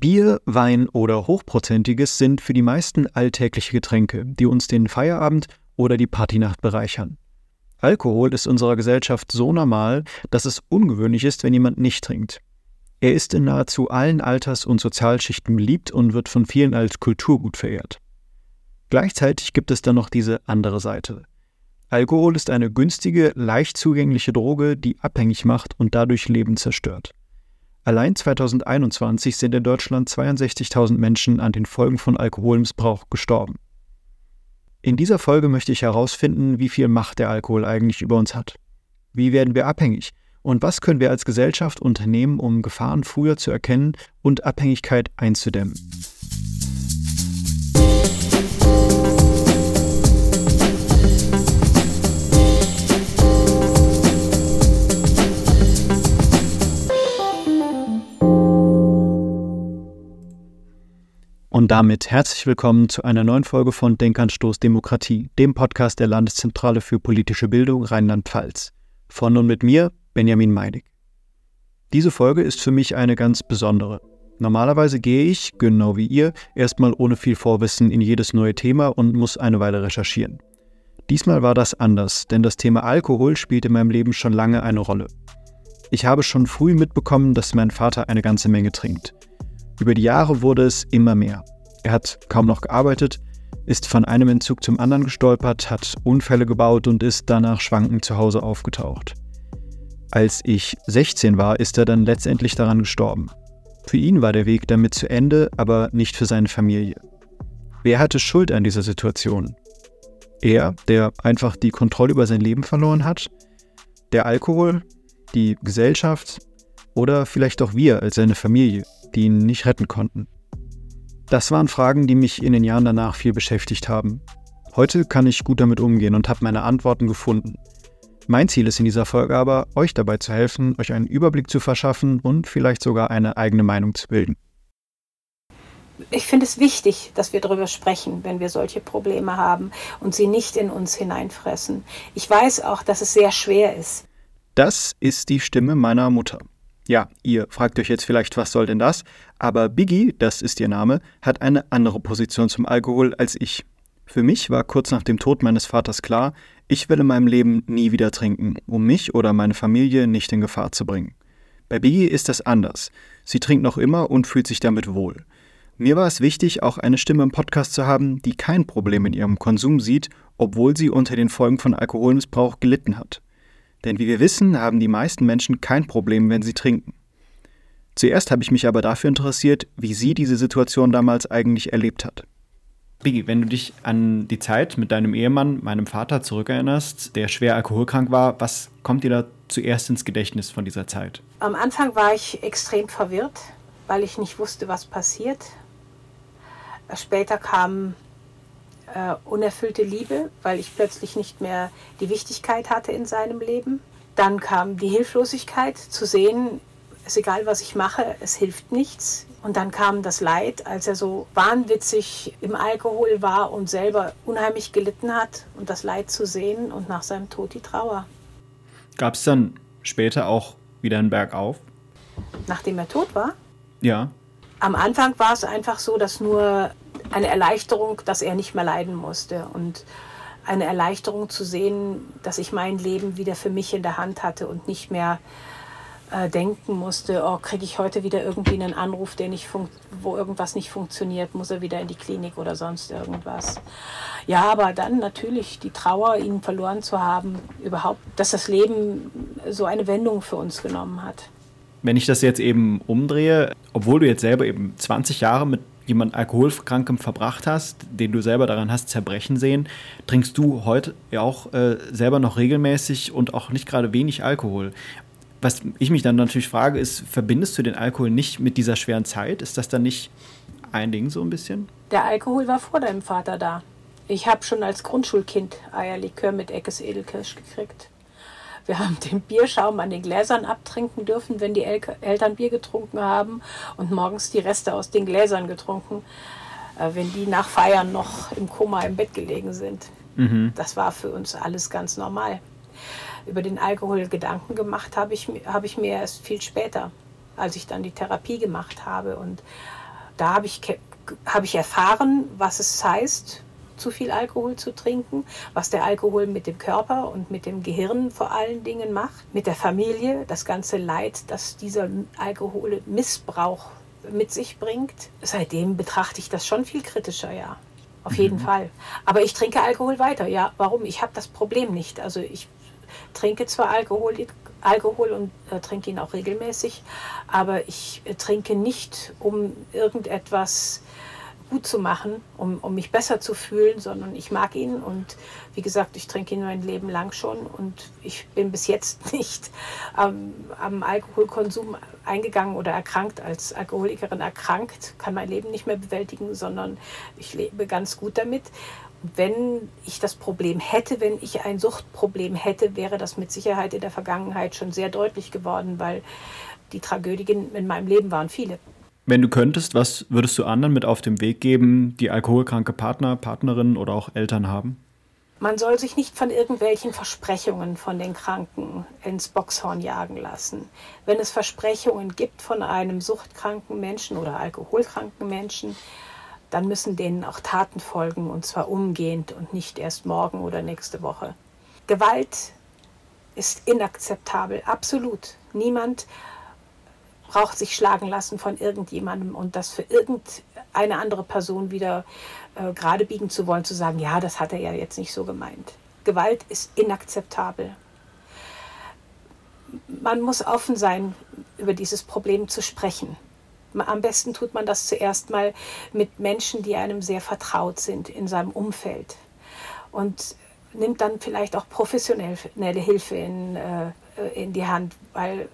Bier, Wein oder Hochprozentiges sind für die meisten alltägliche Getränke, die uns den Feierabend oder die Partynacht bereichern. Alkohol ist unserer Gesellschaft so normal, dass es ungewöhnlich ist, wenn jemand nicht trinkt. Er ist in nahezu allen Alters- und Sozialschichten beliebt und wird von vielen als Kulturgut verehrt. Gleichzeitig gibt es dann noch diese andere Seite. Alkohol ist eine günstige, leicht zugängliche Droge, die abhängig macht und dadurch Leben zerstört. Allein 2021 sind in Deutschland 62.000 Menschen an den Folgen von Alkoholmissbrauch gestorben. In dieser Folge möchte ich herausfinden, wie viel Macht der Alkohol eigentlich über uns hat. Wie werden wir abhängig? Und was können wir als Gesellschaft unternehmen, um Gefahren früher zu erkennen und Abhängigkeit einzudämmen? Und damit herzlich willkommen zu einer neuen Folge von Denkanstoß Demokratie, dem Podcast der Landeszentrale für politische Bildung Rheinland-Pfalz. Von und mit mir, Benjamin Meidig. Diese Folge ist für mich eine ganz besondere. Normalerweise gehe ich, genau wie ihr, erstmal ohne viel Vorwissen in jedes neue Thema und muss eine Weile recherchieren. Diesmal war das anders, denn das Thema Alkohol spielt in meinem Leben schon lange eine Rolle. Ich habe schon früh mitbekommen, dass mein Vater eine ganze Menge trinkt. Über die Jahre wurde es immer mehr. Er hat kaum noch gearbeitet, ist von einem Entzug zum anderen gestolpert, hat Unfälle gebaut und ist danach schwankend zu Hause aufgetaucht. Als ich 16 war, ist er dann letztendlich daran gestorben. Für ihn war der Weg damit zu Ende, aber nicht für seine Familie. Wer hatte Schuld an dieser Situation? Er, der einfach die Kontrolle über sein Leben verloren hat? Der Alkohol? Die Gesellschaft? Oder vielleicht auch wir als seine Familie? Die ihn nicht retten konnten. Das waren Fragen, die mich in den Jahren danach viel beschäftigt haben. Heute kann ich gut damit umgehen und habe meine Antworten gefunden. Mein Ziel ist in dieser Folge aber, euch dabei zu helfen, euch einen Überblick zu verschaffen und vielleicht sogar eine eigene Meinung zu bilden. Ich finde es wichtig, dass wir darüber sprechen, wenn wir solche Probleme haben und sie nicht in uns hineinfressen. Ich weiß auch, dass es sehr schwer ist. Das ist die Stimme meiner Mutter. Ja, ihr fragt euch jetzt vielleicht, was soll denn das? Aber Biggie, das ist ihr Name, hat eine andere Position zum Alkohol als ich. Für mich war kurz nach dem Tod meines Vaters klar, ich will in meinem Leben nie wieder trinken, um mich oder meine Familie nicht in Gefahr zu bringen. Bei Biggie ist das anders. Sie trinkt noch immer und fühlt sich damit wohl. Mir war es wichtig, auch eine Stimme im Podcast zu haben, die kein Problem in ihrem Konsum sieht, obwohl sie unter den Folgen von Alkoholmissbrauch gelitten hat. Denn wie wir wissen, haben die meisten Menschen kein Problem, wenn sie trinken. Zuerst habe ich mich aber dafür interessiert, wie sie diese Situation damals eigentlich erlebt hat. Biggie, wenn du dich an die Zeit mit deinem Ehemann, meinem Vater, zurückerinnerst, der schwer alkoholkrank war, was kommt dir da zuerst ins Gedächtnis von dieser Zeit? Am Anfang war ich extrem verwirrt, weil ich nicht wusste, was passiert. Später kam äh, unerfüllte Liebe, weil ich plötzlich nicht mehr die Wichtigkeit hatte in seinem Leben. Dann kam die Hilflosigkeit, zu sehen, es ist egal, was ich mache, es hilft nichts. Und dann kam das Leid, als er so wahnwitzig im Alkohol war und selber unheimlich gelitten hat und das Leid zu sehen und nach seinem Tod die Trauer. Gab es dann später auch wieder einen Bergauf? Nachdem er tot war? Ja. Am Anfang war es einfach so, dass nur eine Erleichterung, dass er nicht mehr leiden musste und eine Erleichterung zu sehen, dass ich mein Leben wieder für mich in der Hand hatte und nicht mehr äh, denken musste, oh, kriege ich heute wieder irgendwie einen Anruf, der nicht wo irgendwas nicht funktioniert, muss er wieder in die Klinik oder sonst irgendwas. Ja, aber dann natürlich die Trauer, ihn verloren zu haben, überhaupt, dass das Leben so eine Wendung für uns genommen hat. Wenn ich das jetzt eben umdrehe, obwohl du jetzt selber eben 20 Jahre mit jemand Alkoholkrankem verbracht hast, den du selber daran hast zerbrechen sehen, trinkst du heute ja auch äh, selber noch regelmäßig und auch nicht gerade wenig Alkohol. Was ich mich dann natürlich frage, ist, verbindest du den Alkohol nicht mit dieser schweren Zeit? Ist das dann nicht ein Ding so ein bisschen? Der Alkohol war vor deinem Vater da. Ich habe schon als Grundschulkind Eierlikör mit Eckes Edelkirsch gekriegt. Wir haben den Bierschaum an den Gläsern abtrinken dürfen, wenn die El Eltern Bier getrunken haben und morgens die Reste aus den Gläsern getrunken, äh, wenn die nach Feiern noch im Koma im Bett gelegen sind. Mhm. Das war für uns alles ganz normal. Über den Alkohol Gedanken gemacht habe ich, hab ich mir erst viel später, als ich dann die Therapie gemacht habe und Da habe ich, hab ich erfahren, was es heißt, zu viel Alkohol zu trinken, was der Alkohol mit dem Körper und mit dem Gehirn vor allen Dingen macht, mit der Familie, das ganze Leid, das dieser Alkoholmissbrauch mit sich bringt. Seitdem betrachte ich das schon viel kritischer, ja. Auf jeden mhm. Fall. Aber ich trinke Alkohol weiter. Ja, warum? Ich habe das Problem nicht. Also ich trinke zwar Alkohol, Alkohol und äh, trinke ihn auch regelmäßig, aber ich äh, trinke nicht, um irgendetwas gut zu machen, um, um mich besser zu fühlen, sondern ich mag ihn und wie gesagt, ich trinke ihn mein Leben lang schon und ich bin bis jetzt nicht ähm, am Alkoholkonsum eingegangen oder erkrankt, als Alkoholikerin erkrankt, kann mein Leben nicht mehr bewältigen, sondern ich lebe ganz gut damit. Wenn ich das Problem hätte, wenn ich ein Suchtproblem hätte, wäre das mit Sicherheit in der Vergangenheit schon sehr deutlich geworden, weil die Tragödien in meinem Leben waren viele. Wenn du könntest, was würdest du anderen mit auf den Weg geben, die alkoholkranke Partner, Partnerinnen oder auch Eltern haben? Man soll sich nicht von irgendwelchen Versprechungen von den Kranken ins Boxhorn jagen lassen. Wenn es Versprechungen gibt von einem suchtkranken Menschen oder alkoholkranken Menschen, dann müssen denen auch Taten folgen und zwar umgehend und nicht erst morgen oder nächste Woche. Gewalt ist inakzeptabel, absolut. Niemand braucht sich schlagen lassen von irgendjemandem und das für irgendeine andere Person wieder äh, gerade biegen zu wollen, zu sagen, ja, das hat er ja jetzt nicht so gemeint. Gewalt ist inakzeptabel. Man muss offen sein, über dieses Problem zu sprechen. Am besten tut man das zuerst mal mit Menschen, die einem sehr vertraut sind in seinem Umfeld. Und nimmt dann vielleicht auch professionelle Hilfe in, äh, in die Hand, weil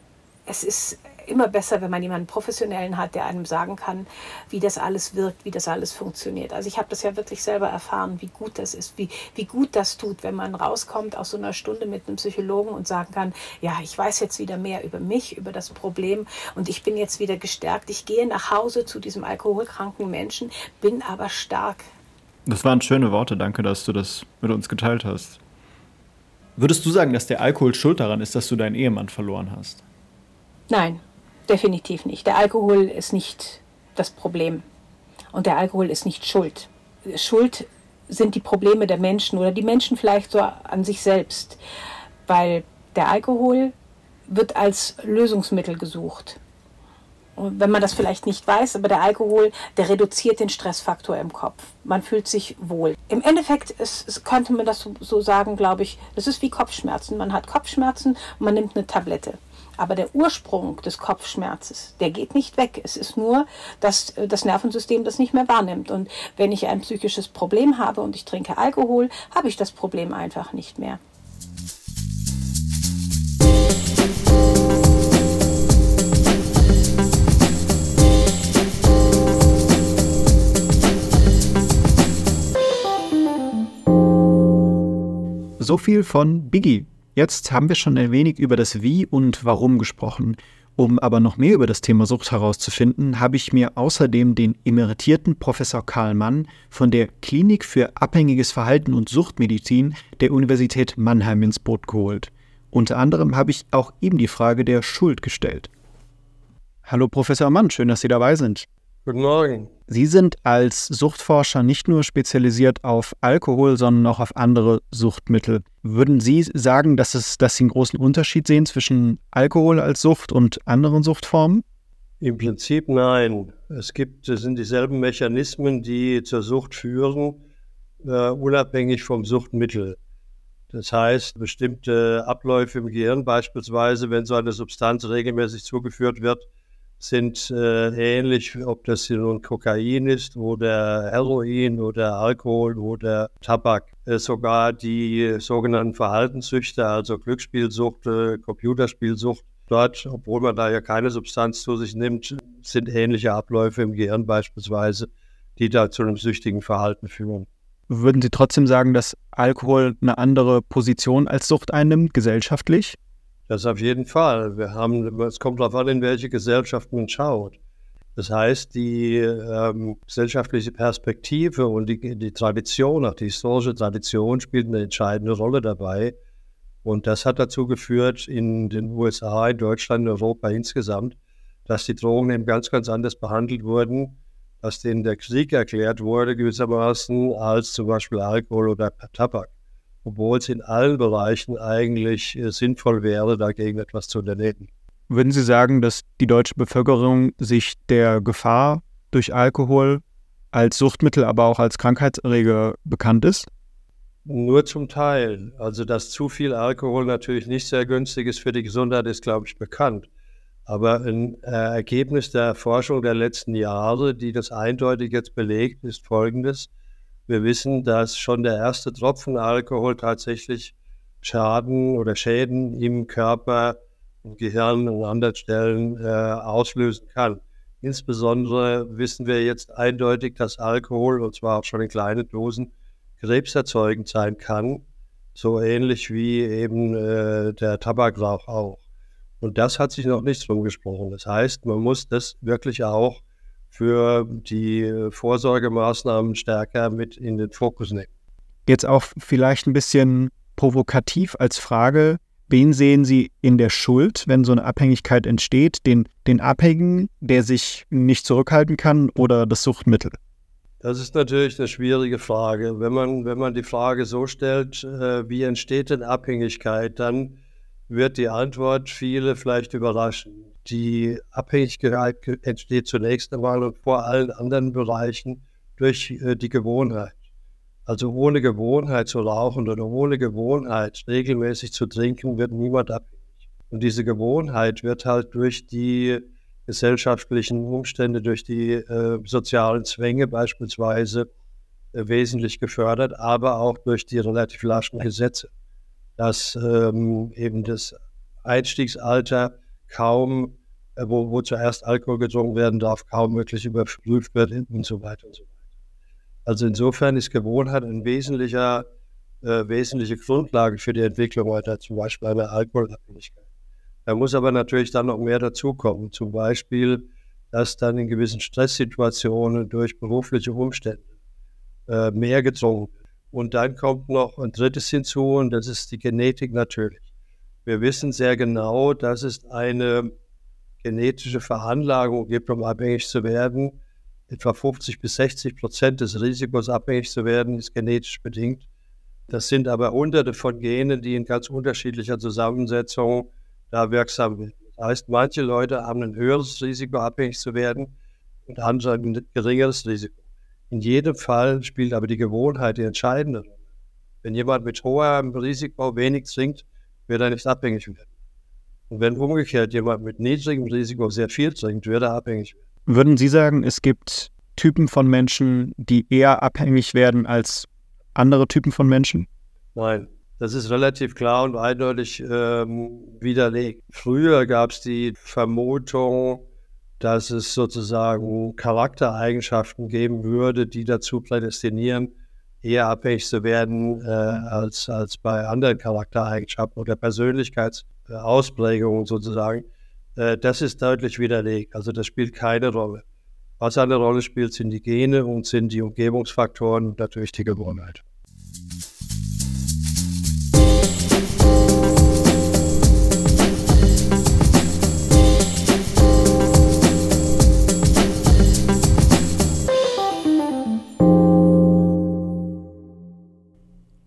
es ist immer besser, wenn man jemanden Professionellen hat, der einem sagen kann, wie das alles wirkt, wie das alles funktioniert. Also ich habe das ja wirklich selber erfahren, wie gut das ist, wie, wie gut das tut, wenn man rauskommt aus so einer Stunde mit einem Psychologen und sagen kann, ja, ich weiß jetzt wieder mehr über mich, über das Problem und ich bin jetzt wieder gestärkt. Ich gehe nach Hause zu diesem alkoholkranken Menschen, bin aber stark. Das waren schöne Worte, danke, dass du das mit uns geteilt hast. Würdest du sagen, dass der Alkohol schuld daran ist, dass du deinen Ehemann verloren hast? Nein, definitiv nicht. Der Alkohol ist nicht das Problem und der Alkohol ist nicht Schuld. Schuld sind die Probleme der Menschen oder die Menschen vielleicht so an sich selbst, weil der Alkohol wird als Lösungsmittel gesucht. Und wenn man das vielleicht nicht weiß, aber der Alkohol, der reduziert den Stressfaktor im Kopf. Man fühlt sich wohl. Im Endeffekt ist, ist, könnte man das so, so sagen, glaube ich, das ist wie Kopfschmerzen. Man hat Kopfschmerzen und man nimmt eine Tablette. Aber der Ursprung des Kopfschmerzes, der geht nicht weg. Es ist nur, dass äh, das Nervensystem das nicht mehr wahrnimmt. Und wenn ich ein psychisches Problem habe und ich trinke Alkohol, habe ich das Problem einfach nicht mehr. So viel von Biggie. Jetzt haben wir schon ein wenig über das Wie und Warum gesprochen. Um aber noch mehr über das Thema Sucht herauszufinden, habe ich mir außerdem den emeritierten Professor Karl Mann von der Klinik für abhängiges Verhalten und Suchtmedizin der Universität Mannheim ins Boot geholt. Unter anderem habe ich auch ihm die Frage der Schuld gestellt. Hallo Professor Mann, schön, dass Sie dabei sind. Guten Morgen. Sie sind als Suchtforscher nicht nur spezialisiert auf Alkohol, sondern auch auf andere Suchtmittel. Würden Sie sagen, dass, es, dass Sie einen großen Unterschied sehen zwischen Alkohol als Sucht und anderen Suchtformen? Im Prinzip nein. Es gibt, es sind dieselben Mechanismen, die zur Sucht führen, uh, unabhängig vom Suchtmittel. Das heißt, bestimmte Abläufe im Gehirn beispielsweise, wenn so eine Substanz regelmäßig zugeführt wird, sind äh, ähnlich, ob das nun Kokain ist oder Heroin oder Alkohol oder Tabak. Äh, sogar die sogenannten Verhaltenssüchte, also Glücksspielsucht, äh, Computerspielsucht, dort, obwohl man da ja keine Substanz zu sich nimmt, sind ähnliche Abläufe im Gehirn beispielsweise, die da zu einem süchtigen Verhalten führen. Würden Sie trotzdem sagen, dass Alkohol eine andere Position als Sucht einnimmt, gesellschaftlich? Das auf jeden Fall. Wir haben, es kommt darauf an, in welche Gesellschaft man schaut. Das heißt, die ähm, gesellschaftliche Perspektive und die, die Tradition, auch die historische Tradition spielt eine entscheidende Rolle dabei. Und das hat dazu geführt, in den USA, in Deutschland, in Europa insgesamt, dass die Drogen eben ganz, ganz anders behandelt wurden dass denen der Krieg erklärt wurde, gewissermaßen, als zum Beispiel Alkohol oder Tabak. Obwohl es in allen Bereichen eigentlich äh, sinnvoll wäre, dagegen etwas zu unternehmen. Würden Sie sagen, dass die deutsche Bevölkerung sich der Gefahr durch Alkohol als Suchtmittel, aber auch als Krankheitserreger bekannt ist? Nur zum Teil. Also, dass zu viel Alkohol natürlich nicht sehr günstig ist für die Gesundheit, ist, glaube ich, bekannt. Aber ein äh, Ergebnis der Forschung der letzten Jahre, die das eindeutig jetzt belegt, ist folgendes. Wir wissen, dass schon der erste Tropfen Alkohol tatsächlich Schaden oder Schäden im Körper, im Gehirn und an anderen Stellen äh, auslösen kann. Insbesondere wissen wir jetzt eindeutig, dass Alkohol, und zwar auch schon in kleinen Dosen, krebserzeugend sein kann, so ähnlich wie eben äh, der Tabakrauch auch. Und das hat sich noch nicht rumgesprochen. Das heißt, man muss das wirklich auch für die Vorsorgemaßnahmen stärker mit in den Fokus nehmen. Jetzt auch vielleicht ein bisschen provokativ als Frage, wen sehen Sie in der Schuld, wenn so eine Abhängigkeit entsteht? Den, den Abhängigen, der sich nicht zurückhalten kann oder das Suchtmittel? Das ist natürlich eine schwierige Frage. Wenn man, wenn man die Frage so stellt, äh, wie entsteht denn Abhängigkeit, dann wird die Antwort viele vielleicht überraschen. Die Abhängigkeit entsteht zunächst einmal und vor allen anderen Bereichen durch äh, die Gewohnheit. Also ohne Gewohnheit zu rauchen oder ohne Gewohnheit regelmäßig zu trinken, wird niemand abhängig. Und diese Gewohnheit wird halt durch die gesellschaftlichen Umstände, durch die äh, sozialen Zwänge beispielsweise äh, wesentlich gefördert, aber auch durch die relativ laschen Gesetze, dass ähm, eben das Einstiegsalter kaum, äh, wo, wo, zuerst Alkohol getrunken werden darf, kaum wirklich überprüft wird und so weiter und so weiter. Also insofern ist Gewohnheit ein wesentlicher, äh, wesentliche Grundlage für die Entwicklung weiter, zum Beispiel einer Alkoholabhängigkeit. Da muss aber natürlich dann noch mehr dazukommen. Zum Beispiel, dass dann in gewissen Stresssituationen durch berufliche Umstände äh, mehr getrunken wird. Und dann kommt noch ein drittes hinzu und das ist die Genetik natürlich. Wir wissen sehr genau, dass es eine genetische Veranlagung gibt, um abhängig zu werden. Etwa 50 bis 60 Prozent des Risikos, abhängig zu werden, ist genetisch bedingt. Das sind aber hunderte von Genen, die in ganz unterschiedlicher Zusammensetzung da wirksam wird. Das heißt, manche Leute haben ein höheres Risiko, abhängig zu werden und andere ein geringeres Risiko. In jedem Fall spielt aber die Gewohnheit die entscheidende Rolle. Wenn jemand mit hohem Risiko wenig trinkt, wird er nicht abhängig werden. Und wenn umgekehrt jemand mit niedrigem Risiko sehr viel trinkt, wird er abhängig werden. Würden Sie sagen, es gibt Typen von Menschen, die eher abhängig werden als andere Typen von Menschen? Nein, das ist relativ klar und eindeutig ähm, widerlegt. Früher gab es die Vermutung, dass es sozusagen Charaktereigenschaften geben würde, die dazu prädestinieren, eher abhängig zu werden äh, als, als bei anderen Charaktereigenschaften oder Persönlichkeitsausprägungen sozusagen. Äh, das ist deutlich widerlegt. Also das spielt keine Rolle. Was eine Rolle spielt, sind die Gene und sind die Umgebungsfaktoren und natürlich die Gewohnheit.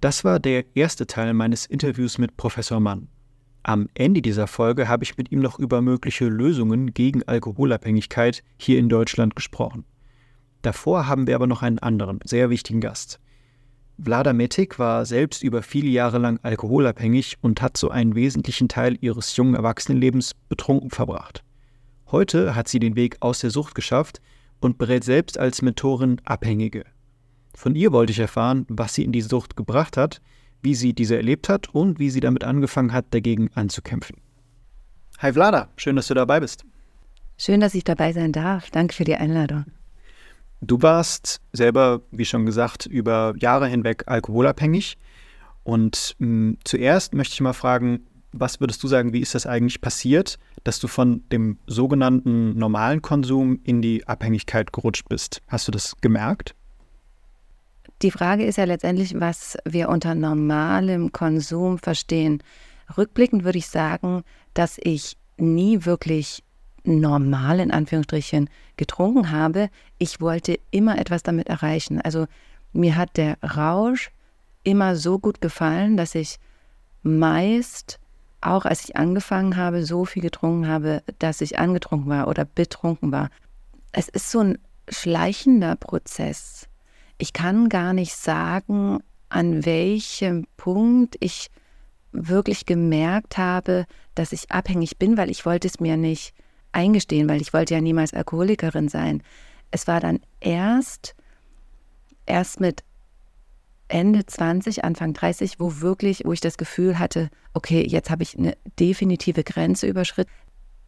Das war der erste Teil meines Interviews mit Professor Mann. Am Ende dieser Folge habe ich mit ihm noch über mögliche Lösungen gegen Alkoholabhängigkeit hier in Deutschland gesprochen. Davor haben wir aber noch einen anderen, sehr wichtigen Gast. Vlada Metik war selbst über viele Jahre lang alkoholabhängig und hat so einen wesentlichen Teil ihres jungen Erwachsenenlebens betrunken verbracht. Heute hat sie den Weg aus der Sucht geschafft und berät selbst als Mentorin Abhängige. Von ihr wollte ich erfahren, was sie in die Sucht gebracht hat, wie sie diese erlebt hat und wie sie damit angefangen hat, dagegen anzukämpfen. Hi Vlada, schön, dass du dabei bist. Schön, dass ich dabei sein darf. Danke für die Einladung. Du warst selber, wie schon gesagt, über Jahre hinweg alkoholabhängig. Und mh, hm, zuerst möchte ich mal fragen, was würdest du sagen, wie ist das eigentlich passiert, dass du von dem sogenannten normalen Konsum in die Abhängigkeit gerutscht bist? Hast du das gemerkt? Die Frage ist ja letztendlich, was wir unter normalem Konsum verstehen. Rückblickend würde ich sagen, dass ich nie wirklich normal in Anführungsstrichen getrunken habe. Ich wollte immer etwas damit erreichen. Also mir hat der Rausch immer so gut gefallen, dass ich meist, auch als ich angefangen habe, so viel getrunken habe, dass ich angetrunken war oder betrunken war. Es ist so ein schleichender Prozess. Ich kann gar nicht sagen, an welchem Punkt ich wirklich gemerkt habe, dass ich abhängig bin, weil ich wollte es mir nicht eingestehen, weil ich wollte ja niemals Alkoholikerin sein. Es war dann erst, erst mit Ende 20, Anfang 30, wo wirklich, wo ich das Gefühl hatte, okay, jetzt habe ich eine definitive Grenze überschritten.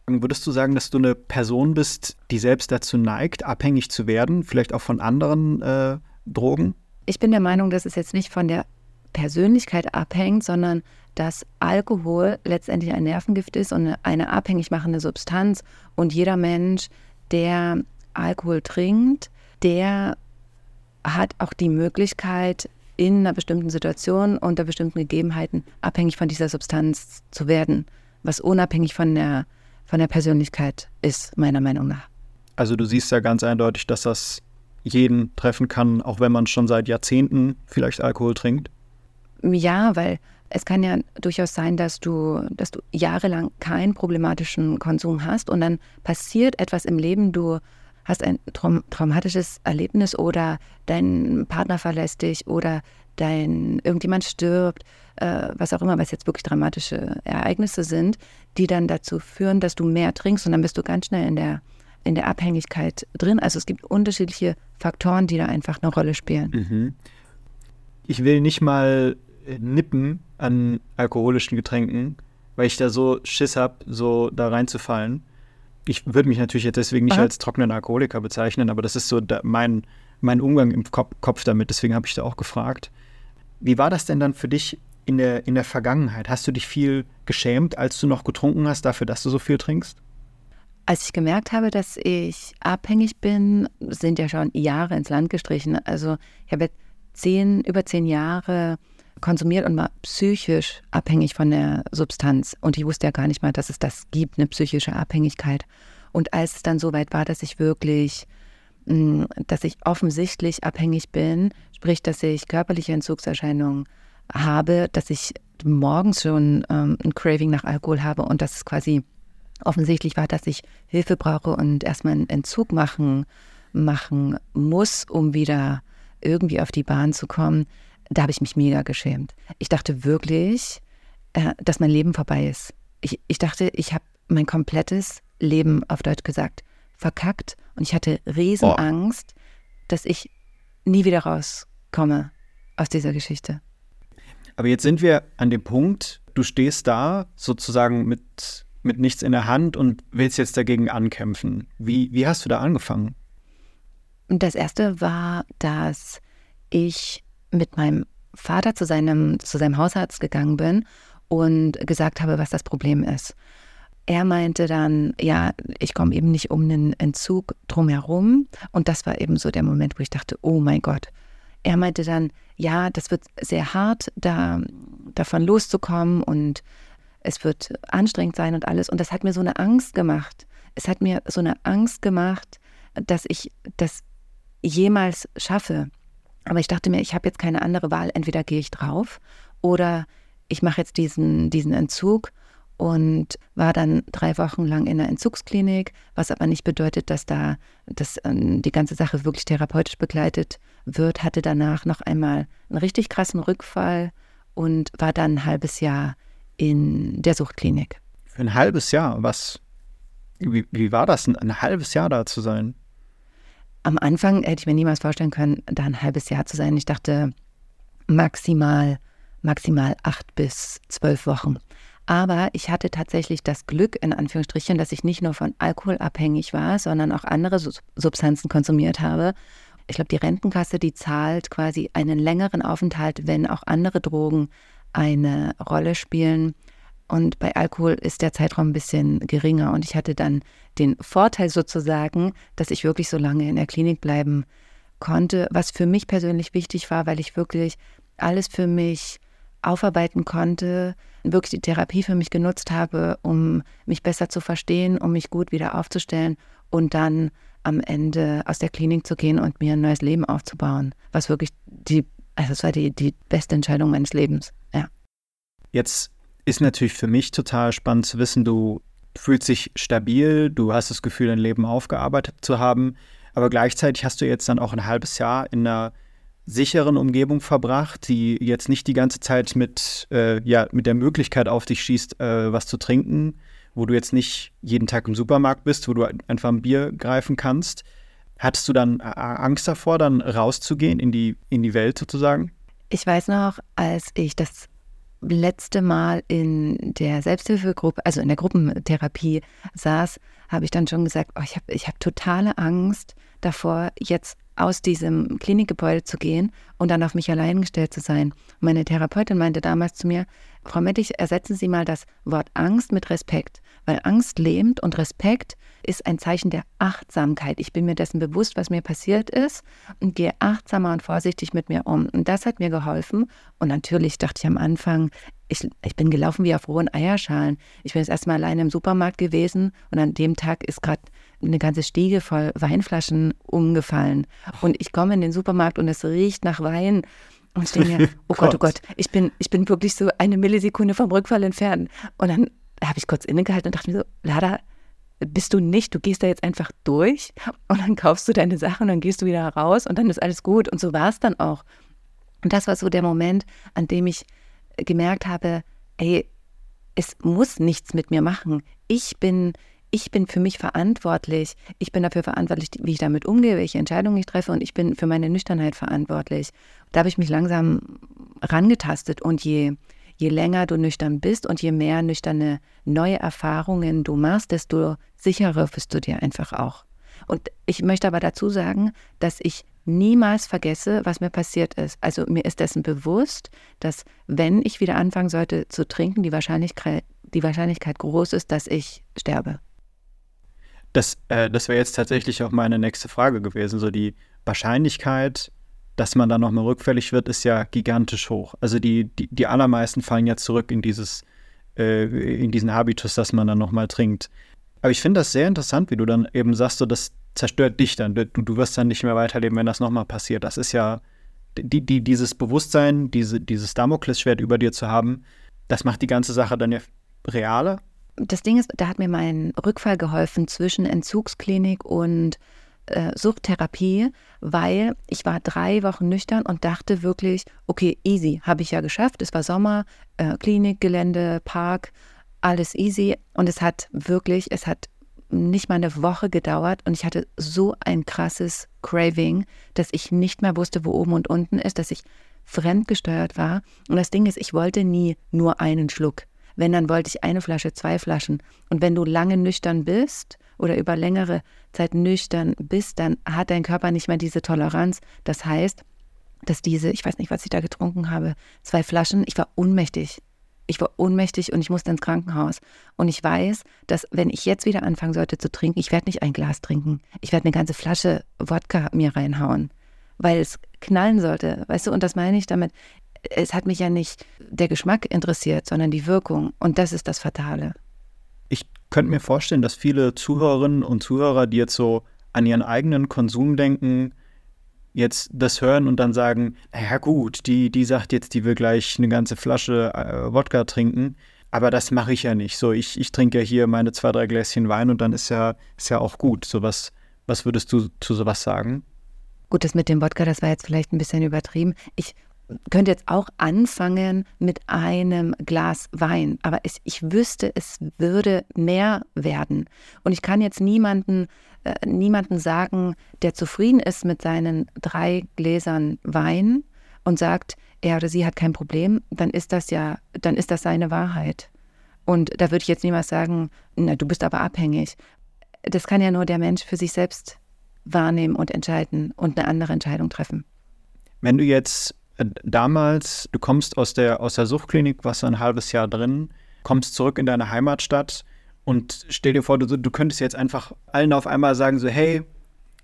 Würdest du sagen, dass du eine Person bist, die selbst dazu neigt, abhängig zu werden, vielleicht auch von anderen äh, Drogen? Ich bin der Meinung, dass es jetzt nicht von der Persönlichkeit abhängt, sondern dass Alkohol letztendlich ein Nervengift ist und eine abhängig machende Substanz. Und jeder Mensch, der Alkohol trinkt, der hat auch die Möglichkeit, in einer bestimmten Situation, unter bestimmten Gegebenheiten abhängig von dieser Substanz zu werden, was unabhängig von der, von der Persönlichkeit ist, meiner Meinung nach. Also du siehst ja ganz eindeutig, dass das jeden treffen kann, auch wenn man schon seit Jahrzehnten vielleicht Alkohol trinkt? Ja, weil es kann ja durchaus sein, dass du, dass du jahrelang keinen problematischen Konsum hast und dann passiert etwas im Leben, du hast ein traum traumatisches Erlebnis oder dein Partner verlässt dich oder dein irgendjemand stirbt, äh, was auch immer, was jetzt wirklich dramatische Ereignisse sind, die dann dazu führen, dass du mehr trinkst und dann bist du ganz schnell in der in der Abhängigkeit drin. Also es gibt unterschiedliche Faktoren, die da einfach eine Rolle spielen. Mhm. Ich will nicht mal nippen an alkoholischen Getränken, weil ich da so Schiss habe, so da reinzufallen. Ich würde mich natürlich jetzt deswegen nicht Aha. als trockenen Alkoholiker bezeichnen, aber das ist so mein, mein Umgang im Kopf damit. Deswegen habe ich da auch gefragt. Wie war das denn dann für dich in der, in der Vergangenheit? Hast du dich viel geschämt, als du noch getrunken hast, dafür, dass du so viel trinkst? Als ich gemerkt habe, dass ich abhängig bin, sind ja schon Jahre ins Land gestrichen. Also ich habe zehn, über zehn Jahre konsumiert und war psychisch abhängig von der Substanz. Und ich wusste ja gar nicht mal, dass es das gibt, eine psychische Abhängigkeit. Und als es dann so weit war, dass ich wirklich, mm, dass ich offensichtlich abhängig bin, sprich, dass ich körperliche Entzugserscheinungen habe, dass ich morgens schon ähm, ein Craving nach Alkohol habe und dass es quasi offensichtlich war, dass ich Hilfe brauche und erstmal einen Entzug machen, machen muss, um wieder irgendwie auf die Bahn zu kommen, da habe ich mich mega geschämt. Ich dachte wirklich, äh, dass mein Leben vorbei ist. Ich, ich dachte, ich habe mein komplettes Leben, auf Deutsch gesagt, verkackt und ich hatte Riesenangst, oh. dass ich nie wieder rauskomme aus dieser Geschichte. Aber jetzt sind wir an dem Punkt, du stehst da sozusagen mit, mit nichts in der Hand und willst jetzt dagegen ankämpfen. Wie, wie hast du da angefangen? Das erste war, dass ich mit meinem Vater zu seinem, zu seinem Hausarzt gegangen bin und gesagt habe, was das Problem ist. Er meinte dann, ja, ich komme eben nicht um einen Entzug drumherum. Und das war eben so der Moment, wo ich dachte, oh mein Gott. Er meinte dann, ja, das wird sehr hart, da, davon loszukommen und es wird anstrengend sein und alles. Und das hat mir so eine Angst gemacht. Es hat mir so eine Angst gemacht, dass ich das jemals schaffe. Aber ich dachte mir, ich habe jetzt keine andere Wahl. Entweder gehe ich drauf oder ich mache jetzt diesen, diesen Entzug und war dann drei Wochen lang in der Entzugsklinik, was aber nicht bedeutet, dass da dass, ähm, die ganze Sache wirklich therapeutisch begleitet wird, hatte danach noch einmal einen richtig krassen Rückfall und war dann ein halbes Jahr in der Suchtklinik. Für ein halbes Jahr? Was? Wie, wie war das, ein, ein halbes Jahr da zu sein? Am Anfang hätte ich mir niemals vorstellen können, da ein halbes Jahr zu sein. Ich dachte maximal, maximal acht bis zwölf Wochen. Aber ich hatte tatsächlich das Glück, in Anführungsstrichen, dass ich nicht nur von Alkohol abhängig war, sondern auch andere Substanzen konsumiert habe. Ich glaube, die Rentenkasse, die zahlt quasi einen längeren Aufenthalt, wenn auch andere Drogen eine Rolle spielen. Und bei Alkohol ist der Zeitraum ein bisschen geringer. Und ich hatte dann den Vorteil sozusagen, dass ich wirklich so lange in der Klinik bleiben konnte, was für mich persönlich wichtig war, weil ich wirklich alles für mich aufarbeiten konnte, wirklich die Therapie für mich genutzt habe, um mich besser zu verstehen, um mich gut wieder aufzustellen und dann am Ende aus der Klinik zu gehen und mir ein neues Leben aufzubauen, was wirklich die, also das war die, die beste Entscheidung meines Lebens. Jetzt ist natürlich für mich total spannend zu wissen, du fühlst dich stabil, du hast das Gefühl, dein Leben aufgearbeitet zu haben, aber gleichzeitig hast du jetzt dann auch ein halbes Jahr in einer sicheren Umgebung verbracht, die jetzt nicht die ganze Zeit mit, äh, ja, mit der Möglichkeit auf dich schießt, äh, was zu trinken, wo du jetzt nicht jeden Tag im Supermarkt bist, wo du einfach ein Bier greifen kannst. Hattest du dann Angst davor, dann rauszugehen in die, in die Welt sozusagen? Ich weiß noch, als ich das letzte Mal in der Selbsthilfegruppe, also in der Gruppentherapie saß, habe ich dann schon gesagt, oh, ich habe ich hab totale Angst davor, jetzt aus diesem Klinikgebäude zu gehen und dann auf mich allein gestellt zu sein. meine Therapeutin meinte damals zu mir, Frau Mettich, ersetzen Sie mal das Wort Angst mit Respekt, weil Angst lähmt und Respekt ist ein Zeichen der Achtsamkeit. Ich bin mir dessen bewusst, was mir passiert ist und gehe achtsamer und vorsichtig mit mir um. Und das hat mir geholfen. Und natürlich dachte ich am Anfang, ich, ich bin gelaufen wie auf rohen Eierschalen. Ich bin jetzt erstmal alleine im Supermarkt gewesen und an dem Tag ist gerade eine ganze Stiege voll Weinflaschen umgefallen. Und ich komme in den Supermarkt und es riecht nach Wein. Und ich denke mir, oh Gott, oh Gott, ich bin, ich bin wirklich so eine Millisekunde vom Rückfall entfernt. Und dann habe ich kurz innegehalten und dachte mir so, Lada, bist du nicht, du gehst da jetzt einfach durch und dann kaufst du deine Sachen und dann gehst du wieder raus und dann ist alles gut. Und so war es dann auch. Und das war so der Moment, an dem ich gemerkt habe, ey, es muss nichts mit mir machen. Ich bin, ich bin für mich verantwortlich. Ich bin dafür verantwortlich, wie ich damit umgehe, welche Entscheidungen ich treffe und ich bin für meine Nüchternheit verantwortlich. Da habe ich mich langsam rangetastet und je, je länger du nüchtern bist und je mehr nüchterne neue Erfahrungen du machst, desto sicherer wirst du dir einfach auch. Und ich möchte aber dazu sagen, dass ich niemals vergesse, was mir passiert ist. Also mir ist dessen bewusst, dass wenn ich wieder anfangen sollte zu trinken, die Wahrscheinlichkeit, die Wahrscheinlichkeit groß ist, dass ich sterbe. Das, äh, das wäre jetzt tatsächlich auch meine nächste Frage gewesen. So die Wahrscheinlichkeit, dass man dann nochmal rückfällig wird, ist ja gigantisch hoch. Also die, die, die allermeisten fallen ja zurück in dieses, äh, in diesen Habitus, dass man dann nochmal trinkt. Aber ich finde das sehr interessant, wie du dann eben sagst, so das zerstört dich dann. Du, du wirst dann nicht mehr weiterleben, wenn das nochmal passiert. Das ist ja die, die, dieses Bewusstsein, diese, dieses Damoklesschwert über dir zu haben, das macht die ganze Sache dann ja realer. Das Ding ist, da hat mir mein Rückfall geholfen zwischen Entzugsklinik und äh, Suchttherapie, weil ich war drei Wochen nüchtern und dachte wirklich, okay, easy, habe ich ja geschafft. Es war Sommer, äh, Klinikgelände, Park, alles easy. Und es hat wirklich, es hat nicht mal eine Woche gedauert und ich hatte so ein krasses Craving, dass ich nicht mehr wusste, wo oben und unten ist, dass ich fremdgesteuert war. Und das Ding ist, ich wollte nie nur einen Schluck. Wenn, dann wollte ich eine Flasche, zwei Flaschen. Und wenn du lange nüchtern bist oder über längere Zeit nüchtern bist, dann hat dein Körper nicht mehr diese Toleranz. Das heißt, dass diese, ich weiß nicht, was ich da getrunken habe, zwei Flaschen, ich war ohnmächtig. Ich war ohnmächtig und ich musste ins Krankenhaus. Und ich weiß, dass wenn ich jetzt wieder anfangen sollte zu trinken, ich werde nicht ein Glas trinken. Ich werde eine ganze Flasche Wodka mir reinhauen, weil es knallen sollte. Weißt du, und das meine ich damit. Es hat mich ja nicht der Geschmack interessiert, sondern die Wirkung. Und das ist das Fatale. Könnte mir vorstellen, dass viele Zuhörerinnen und Zuhörer, die jetzt so an ihren eigenen Konsum denken, jetzt das hören und dann sagen, naja gut, die, die sagt jetzt, die will gleich eine ganze Flasche äh, Wodka trinken. Aber das mache ich ja nicht. So, ich, ich trinke ja hier meine zwei, drei Gläschen Wein und dann ist ja, ist ja auch gut. So was, was würdest du zu sowas sagen? Gut, das mit dem Wodka, das war jetzt vielleicht ein bisschen übertrieben. Ich könnte jetzt auch anfangen mit einem Glas Wein, aber es, ich wüsste, es würde mehr werden. Und ich kann jetzt niemanden, äh, niemanden sagen, der zufrieden ist mit seinen drei Gläsern Wein und sagt, er oder sie hat kein Problem, dann ist das ja, dann ist das seine Wahrheit. Und da würde ich jetzt niemals sagen, na, du bist aber abhängig. Das kann ja nur der Mensch für sich selbst wahrnehmen und entscheiden und eine andere Entscheidung treffen. Wenn du jetzt damals, du kommst aus der, aus der Suchtklinik, warst ein halbes Jahr drin, kommst zurück in deine Heimatstadt und stell dir vor, du, du könntest jetzt einfach allen auf einmal sagen, so, hey,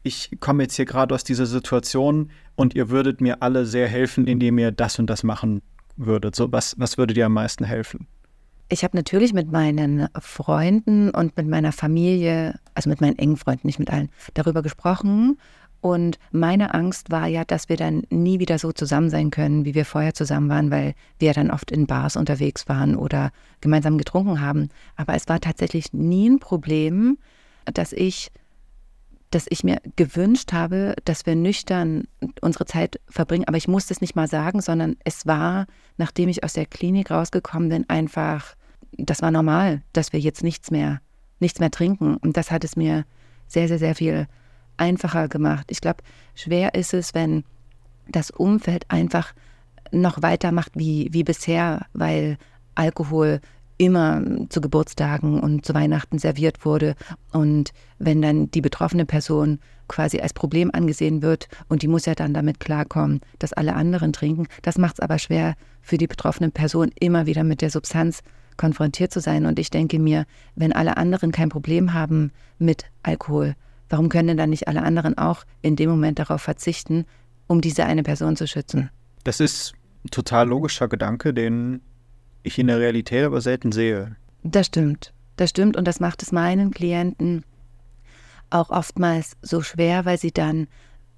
ich komme jetzt hier gerade aus dieser Situation und ihr würdet mir alle sehr helfen, indem ihr das und das machen würdet? So, was, was würde dir am meisten helfen? Ich habe natürlich mit meinen Freunden und mit meiner Familie, also mit meinen engen Freunden, nicht mit allen, darüber gesprochen. Und meine Angst war ja, dass wir dann nie wieder so zusammen sein können, wie wir vorher zusammen waren, weil wir dann oft in Bars unterwegs waren oder gemeinsam getrunken haben. Aber es war tatsächlich nie ein Problem, dass ich dass ich mir gewünscht habe, dass wir nüchtern unsere Zeit verbringen. Aber ich musste es nicht mal sagen, sondern es war, nachdem ich aus der Klinik rausgekommen bin, einfach, das war normal, dass wir jetzt nichts mehr, nichts mehr trinken. Und das hat es mir sehr, sehr, sehr viel einfacher gemacht. Ich glaube, schwer ist es, wenn das Umfeld einfach noch weitermacht wie, wie bisher, weil Alkohol immer zu Geburtstagen und zu Weihnachten serviert wurde. Und wenn dann die betroffene Person quasi als Problem angesehen wird und die muss ja dann damit klarkommen, dass alle anderen trinken, das macht es aber schwer für die betroffene Person immer wieder mit der Substanz konfrontiert zu sein. Und ich denke mir, wenn alle anderen kein Problem haben mit Alkohol, warum können denn dann nicht alle anderen auch in dem Moment darauf verzichten, um diese eine Person zu schützen? Das ist ein total logischer Gedanke, den ich in der Realität aber selten sehe. Das stimmt. Das stimmt und das macht es meinen Klienten auch oftmals so schwer, weil sie dann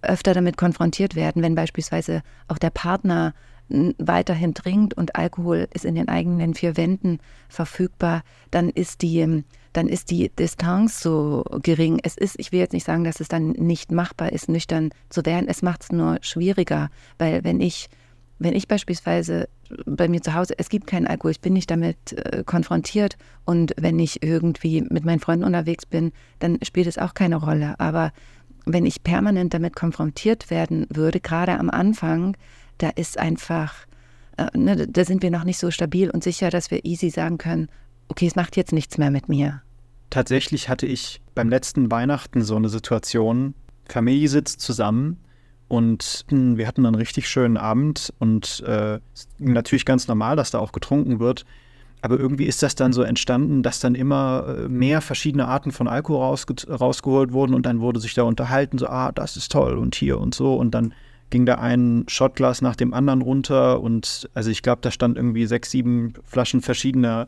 öfter damit konfrontiert werden, wenn beispielsweise auch der Partner weiterhin trinkt und Alkohol ist in den eigenen vier Wänden verfügbar, dann ist die, dann ist die Distanz so gering. Es ist, ich will jetzt nicht sagen, dass es dann nicht machbar ist, nüchtern zu werden. Es macht es nur schwieriger, weil wenn ich wenn ich beispielsweise bei mir zu Hause, es gibt keinen Alkohol, ich bin nicht damit äh, konfrontiert und wenn ich irgendwie mit meinen Freunden unterwegs bin, dann spielt es auch keine Rolle. Aber wenn ich permanent damit konfrontiert werden würde, gerade am Anfang, da ist einfach, äh, ne, da sind wir noch nicht so stabil und sicher, dass wir easy sagen können, okay, es macht jetzt nichts mehr mit mir. Tatsächlich hatte ich beim letzten Weihnachten so eine Situation, Familie sitzt zusammen und wir hatten einen richtig schönen Abend und äh, natürlich ganz normal, dass da auch getrunken wird. Aber irgendwie ist das dann so entstanden, dass dann immer äh, mehr verschiedene Arten von Alkohol rausge rausgeholt wurden und dann wurde sich da unterhalten, so, ah, das ist toll und hier und so. Und dann ging da ein Shotglas nach dem anderen runter und also ich glaube, da stand irgendwie sechs, sieben Flaschen verschiedener,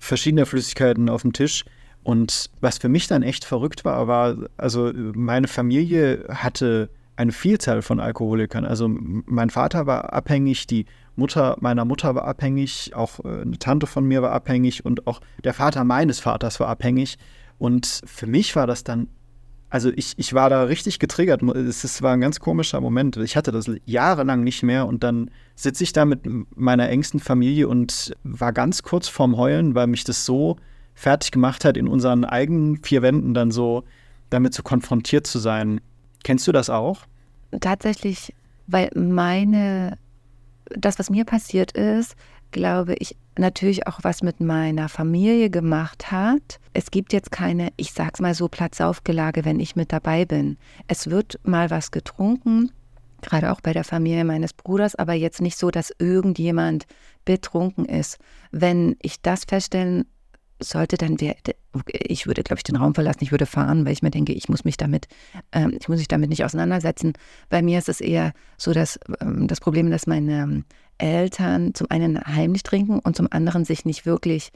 verschiedener Flüssigkeiten auf dem Tisch. Und was für mich dann echt verrückt war, war, also meine Familie hatte eine Vielzahl von Alkoholikern. Also mein Vater war abhängig, die Mutter meiner Mutter war abhängig, auch äh, eine Tante von mir war abhängig und auch der Vater meines Vaters war abhängig. Und für mich war das dann, also ich, ich war da richtig getriggert. Es, es war ein ganz komischer Moment. Ich hatte das jahrelang nicht mehr und dann sitze ich da mit meiner engsten Familie und war ganz kurz vorm Heulen, weil mich das so fertig gemacht hat, in unseren eigenen vier Wänden dann so damit so konfrontiert zu sein. Kennst du das auch? Tatsächlich, weil meine, das, was mir passiert ist, glaube ich, natürlich auch was mit meiner Familie gemacht hat. Es gibt jetzt keine, ich sag's mal so, Platzaufgelage, wenn ich mit dabei bin. Es wird mal was getrunken, gerade auch bei der Familie meines Bruders, aber jetzt nicht so, dass irgendjemand betrunken ist. Wenn ich das feststellen sollte, dann wäre, ich würde, glaube ich, den Raum verlassen, ich würde fahren, weil ich mir denke, ich muss mich damit, ähm, ich muss mich damit nicht auseinandersetzen. Bei mir ist es eher so, dass ähm, das Problem, dass meine ähm, Eltern zum einen heimlich trinken und zum anderen sich nicht wirklich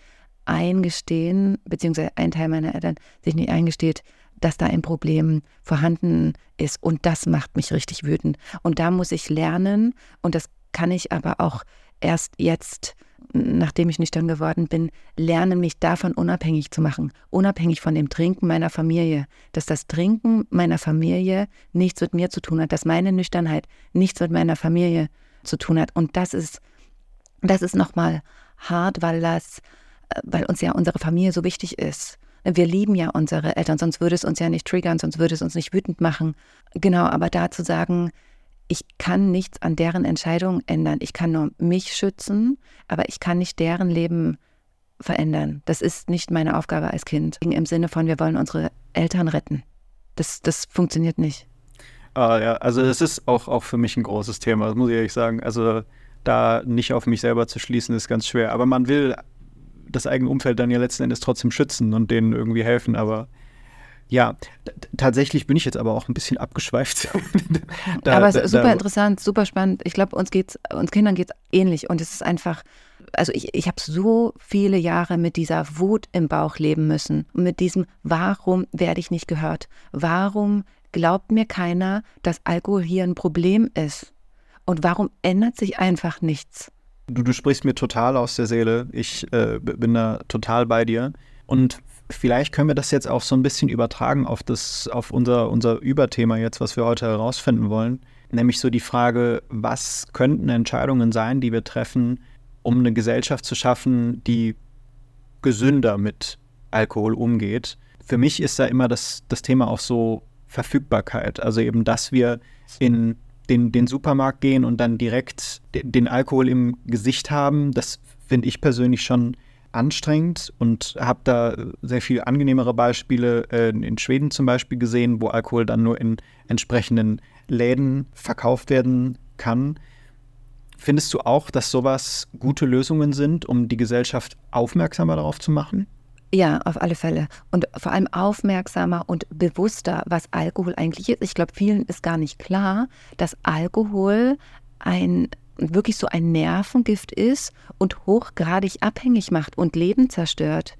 eingestehen, beziehungsweise ein Teil meiner Eltern sich nicht eingesteht, dass da ein Problem vorhanden ist. Und das macht mich richtig wütend. Und da muss ich lernen, und das kann ich aber auch erst jetzt nachdem ich nüchtern geworden bin, lernen, mich davon unabhängig zu machen. Unabhängig von dem Trinken meiner Familie. Dass das Trinken meiner Familie nichts mit mir zu tun hat. Dass meine Nüchternheit nichts mit meiner Familie zu tun hat. Und das ist, das ist nochmal hart, weil das, weil uns ja unsere Familie so wichtig ist. Wir lieben ja unsere Eltern, sonst würde es uns ja nicht triggern, sonst würde es uns nicht wütend machen. Genau, aber da zu sagen, ich kann nichts an deren Entscheidungen ändern. Ich kann nur mich schützen, aber ich kann nicht deren Leben verändern. Das ist nicht meine Aufgabe als Kind. Im Sinne von, wir wollen unsere Eltern retten. Das, das funktioniert nicht. Ah, ja, also es ist auch, auch für mich ein großes Thema, das muss ich ehrlich sagen. Also da nicht auf mich selber zu schließen, ist ganz schwer. Aber man will das eigene Umfeld dann ja letzten Endes trotzdem schützen und denen irgendwie helfen. Aber Ja, tatsächlich bin ich jetzt aber auch ein bisschen abgeschweift. da, aber es ist super da, interessant, super spannend. Ich glaube, uns geht's, uns Kindern geht es ähnlich und es ist einfach, also ich, ich habe so viele Jahre mit dieser Wut im Bauch leben müssen und mit diesem, warum werde ich nicht gehört? Warum glaubt mir keiner, dass Alkohol hier ein Problem ist? Und warum ändert sich einfach nichts? Du, du sprichst mir total aus der Seele. Ich äh, bin da total bei dir. Und vielleicht können wir das jetzt auch so ein bisschen übertragen auf, das, auf unser, unser Überthema jetzt, was wir heute herausfinden wollen. Nämlich so die Frage, was könnten Entscheidungen sein, die wir treffen, um eine Gesellschaft zu schaffen, die gesünder mit Alkohol umgeht. Für mich ist da immer das, das Thema auch so Verfügbarkeit. Also eben, dass wir in den, den Supermarkt gehen und dann direkt den, den Alkohol im Gesicht haben. Das finde ich persönlich schon anstrengend und habe da sehr viel angenehmere Beispiele äh, in Schweden zum Beispiel gesehen, wo Alkohol dann nur in entsprechenden Läden verkauft werden kann. Findest du auch, dass sowas gute Lösungen sind, um die Gesellschaft aufmerksamer darauf zu machen? Ja, auf alle Fälle. Und vor allem aufmerksamer und bewusster, was Alkohol eigentlich ist. Ich glaube, vielen ist gar nicht klar, dass Alkohol ein wirklich so ein Nervengift ist und hochgradig abhängig macht und Leben zerstört.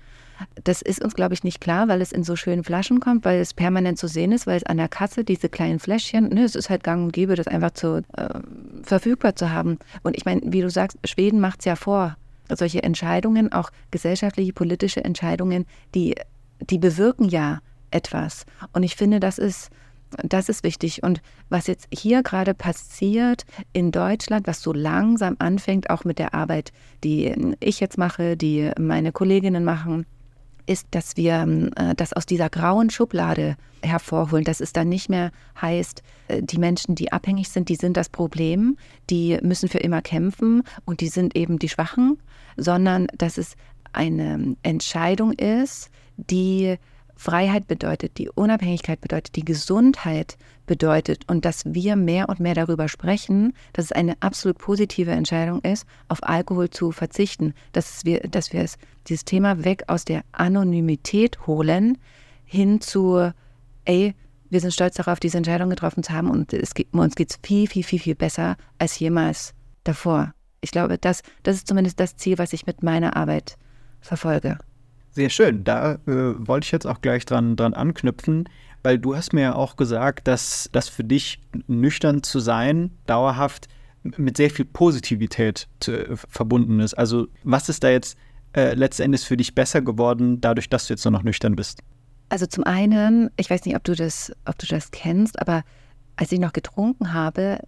Das ist uns, glaube ich, nicht klar, weil es in so schönen Flaschen kommt, weil es permanent zu sehen ist, weil es an der Kasse diese kleinen Fläschchen, ne, es ist halt gang und gäbe, das einfach zu, äh, verfügbar zu haben. Und ich meine, wie du sagst, Schweden macht es ja vor. Solche Entscheidungen, auch gesellschaftliche, politische Entscheidungen, die, die bewirken ja etwas. Und ich finde, das ist das ist wichtig. Und was jetzt hier gerade passiert in Deutschland, was so langsam anfängt, auch mit der Arbeit, die ich jetzt mache, die meine Kolleginnen machen, ist, dass wir äh, das aus dieser grauen Schublade hervorholen, dass es dann nicht mehr heißt, äh, die Menschen, die abhängig sind, die sind das Problem, die müssen für immer kämpfen und die sind eben die Schwachen, sondern dass es eine Entscheidung ist, die Freiheit bedeutet, die Unabhängigkeit bedeutet, die Gesundheit bedeutet und dass wir mehr und mehr darüber sprechen, dass es eine absolut positive Entscheidung ist, auf Alkohol zu verzichten, dass wir, dass wir es, dieses Thema weg aus der Anonymität holen, hin zu, ey, wir sind stolz darauf, diese Entscheidung getroffen zu haben und es uns geht es viel, viel, viel, viel besser als jemals davor. Ich glaube, das, das ist zumindest das Ziel, was ich mit meiner Arbeit verfolge. Sehr schön. Da äh, wollte ich jetzt auch gleich dran, dran anknüpfen, weil du hast mir ja auch gesagt, dass das für dich nüchtern zu sein, dauerhaft mit sehr viel Positivität äh, verbunden ist. Also was ist da jetzt äh, letztendlich für dich besser geworden, dadurch, dass du jetzt nur noch nüchtern bist? Also zum einen, ich weiß nicht, ob du das, ob du das kennst, aber als ich noch getrunken habe,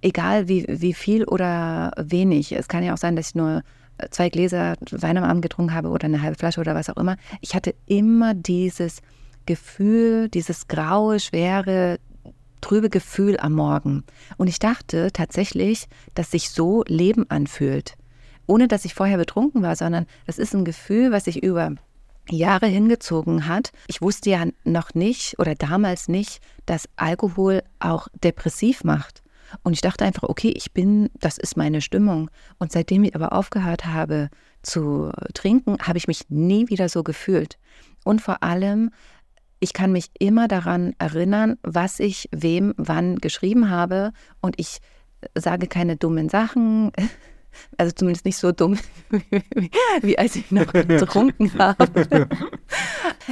egal wie, wie viel oder wenig, es kann ja auch sein, dass ich nur zwei Gläser Wein am Abend getrunken habe oder eine halbe Flasche oder was auch immer, ich hatte immer dieses Gefühl, dieses graue, schwere, trübe Gefühl am Morgen. Und ich dachte tatsächlich, dass sich so Leben anfühlt. Ohne dass ich vorher betrunken war, sondern das ist ein Gefühl, was sich über Jahre hingezogen hat. Ich wusste ja noch nicht oder damals nicht, dass Alkohol auch depressiv macht. Und ich dachte einfach, okay, ich bin, das ist meine Stimmung. Und seitdem ich aber aufgehört habe zu trinken, habe ich mich nie wieder so gefühlt. Und vor allem, ich kann mich immer daran erinnern, was ich wem wann geschrieben habe. Und ich sage keine dummen Sachen. Also zumindest nicht so dumm, wie als ich noch getrunken habe.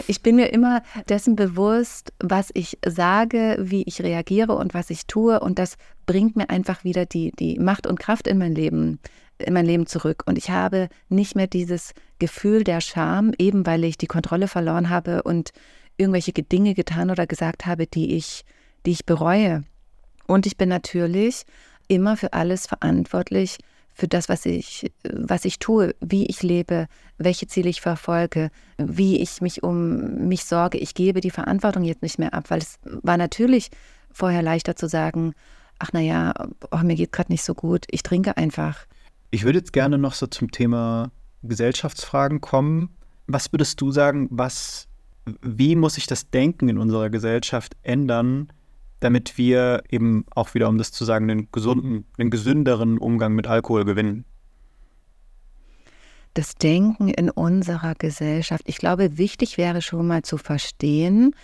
Ich bin mir immer dessen bewusst, was ich sage, wie ich reagiere und was ich tue. Und das bringt mir einfach wieder die, die Macht und Kraft in mein Leben in mein Leben zurück. Und ich habe nicht mehr dieses Gefühl der Scham, eben weil ich die Kontrolle verloren habe und irgendwelche Dinge getan oder gesagt habe, die ich, die ich bereue. Und ich bin natürlich immer für alles verantwortlich, für das, was ich, was ich tue, wie ich lebe, welche Ziele ich verfolge, wie ich mich um mich sorge. Ich gebe die Verantwortung jetzt nicht mehr ab, weil es war natürlich vorher leichter zu sagen, ach naja, oh, mir geht gerade nicht so gut, ich trinke einfach. Ich würde jetzt gerne noch so zum Thema Gesellschaftsfragen kommen. Was würdest du sagen, was, wie muss sich das Denken in unserer Gesellschaft ändern, damit wir eben auch wieder, um das zu sagen, einen gesunden, einen gesünderen Umgang mit Alkohol gewinnen? das Denken in unserer Gesellschaft. Ich glaube, wichtig wäre schon mal zu verstehen,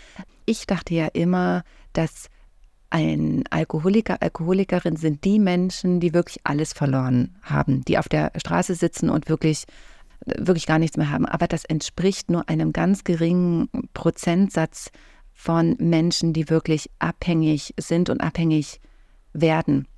ich dachte ja immer, dass ein Alkoholiker, Alkoholikerin sind die Menschen, die wirklich alles verloren haben, die auf der Straße sitzen und wirklich, wirklich gar nichts mehr haben. Aber das entspricht nur einem ganz geringen Prozentsatz von Menschen, die wirklich abhängig sind und abhängig werden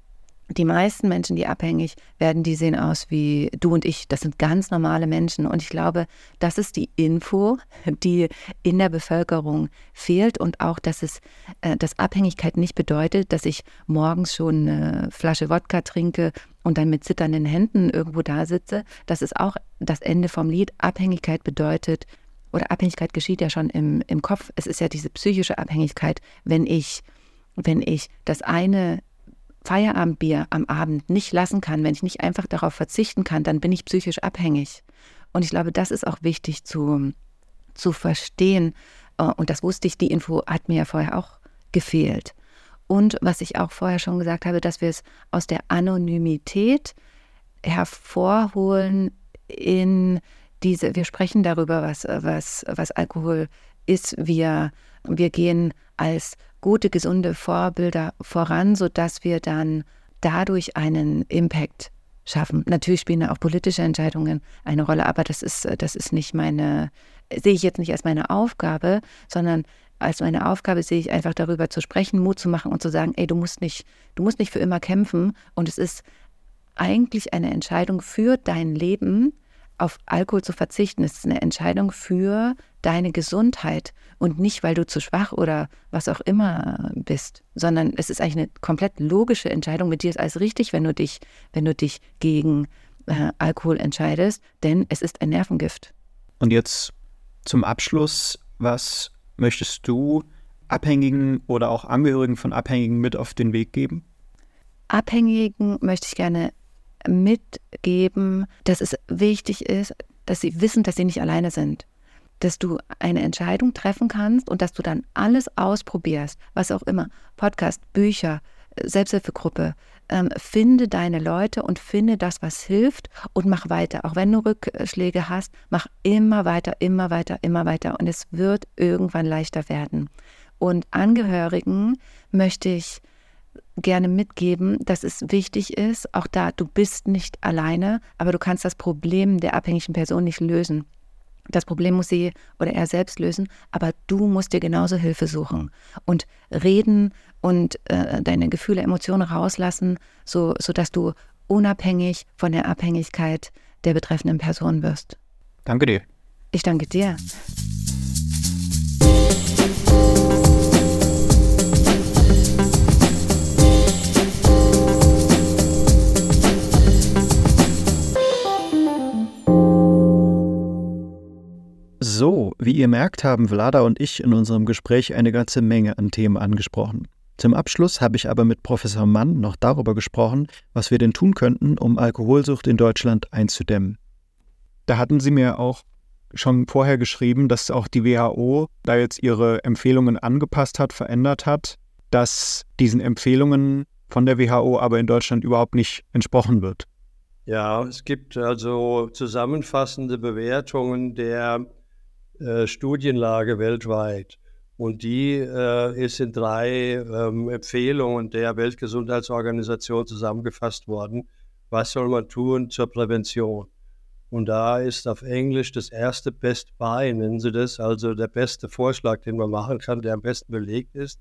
die meisten Menschen, die abhängig werden, die sehen aus wie du und ich. Das sind ganz normale Menschen. Und ich glaube, das ist die Info, die in der Bevölkerung fehlt. Und auch, dass es, äh, dass Abhängigkeit nicht bedeutet, dass ich morgens schon eine Flasche Wodka trinke und dann mit zitternden Händen irgendwo da sitze. Das ist auch das Ende vom Lied. Abhängigkeit bedeutet, oder Abhängigkeit geschieht ja schon im, im Kopf. Es ist ja diese psychische Abhängigkeit, wenn ich, wenn ich das eine Feierabendbier am Abend nicht lassen kann, wenn ich nicht einfach darauf verzichten kann, dann bin ich psychisch abhängig. Und ich glaube, das ist auch wichtig zu, zu verstehen. Äh, und das wusste ich, die Info hat mir ja vorher auch gefehlt. Und was ich auch vorher schon gesagt habe, dass wir es aus der Anonymität hervorholen in diese, wir sprechen darüber, was, was, was Alkohol ist. Wir, wir gehen als gute, gesunde Vorbilder voran, sodass wir dann dadurch einen Impact schaffen. Natürlich spielen auch politische Entscheidungen eine Rolle, aber das ist, das ist nicht meine, sehe ich jetzt nicht als meine Aufgabe, sondern als meine Aufgabe sehe ich einfach darüber zu sprechen, Mut zu machen und zu sagen, ey, du musst nicht, du musst nicht für immer kämpfen und es ist eigentlich eine Entscheidung für dein Leben, auf Alkohol zu verzichten. Es ist eine Entscheidung für deine Gesundheit und nicht, weil du zu schwach oder was auch immer bist, sondern es ist eigentlich eine komplett logische Entscheidung. Mit dir ist alles richtig, wenn du dich, wenn du dich gegen äh, Alkohol entscheidest, denn es ist ein Nervengift. Und jetzt zum Abschluss, was möchtest du Abhängigen oder auch Angehörigen von Abhängigen mit auf den Weg geben? Abhängigen möchte ich gerne mitgeben, dass es wichtig ist, dass sie wissen, dass sie nicht alleine sind. Dass du eine Entscheidung treffen kannst und dass du dann alles ausprobierst, was auch immer. Podcast, Bücher, Selbsthilfegruppe. Ähm, finde deine Leute und finde das, was hilft und mach weiter. Auch wenn du Rückschläge hast, mach immer weiter, immer weiter, immer weiter. Und es wird irgendwann leichter werden. Und Angehörigen möchte ich gerne mitgeben, dass es wichtig ist, auch da, du bist nicht alleine, aber du kannst das Problem der abhängigen Person nicht lösen. Das Problem muss sie oder er selbst lösen, aber du musst dir genauso Hilfe suchen und reden und äh, deine Gefühle, Emotionen rauslassen, so, sodass du unabhängig von der Abhängigkeit der betreffenden Person wirst. Danke dir. Ich danke dir. So, wie ihr merkt, haben Vlada und ich in unserem Gespräch eine ganze Menge an Themen angesprochen. Zum Abschluss habe ich aber mit Professor Mann noch darüber gesprochen, was wir denn tun könnten, um Alkoholsucht in Deutschland einzudämmen. Da hatten Sie mir auch schon vorher geschrieben, dass auch die WHO da jetzt ihre Empfehlungen angepasst hat, verändert hat, dass diesen Empfehlungen von der WHO aber in Deutschland überhaupt nicht entsprochen wird. Ja, es gibt also zusammenfassende Bewertungen der äh, Studienlage weltweit. Und die äh, ist in drei ähm, Empfehlungen der Weltgesundheitsorganisation zusammengefasst worden. Was soll man tun zur Prävention? Und da ist auf Englisch das erste Best Buy, nennen sie das, also der beste Vorschlag, den man machen kann, der am besten belegt ist,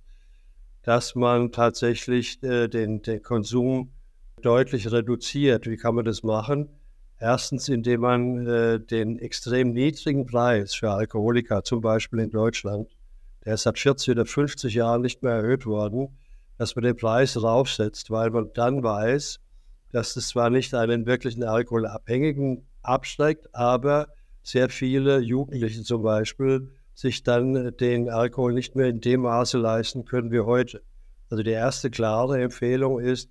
dass man tatsächlich äh, den, den Konsum deutlich reduziert. Wie kann man das machen? Erstens, indem man äh, den extrem niedrigen Preis für Alkoholiker, zum Beispiel in Deutschland, der ist seit 40 oder 50 Jahren nicht mehr erhöht worden, dass man den Preis raufsetzt, weil man dann weiß, dass es zwar nicht einen wirklichen Alkoholabhängigen absteigt, aber sehr viele Jugendliche zum Beispiel sich dann den Alkohol nicht mehr in dem Maße leisten können wie heute. Also die erste klare Empfehlung ist,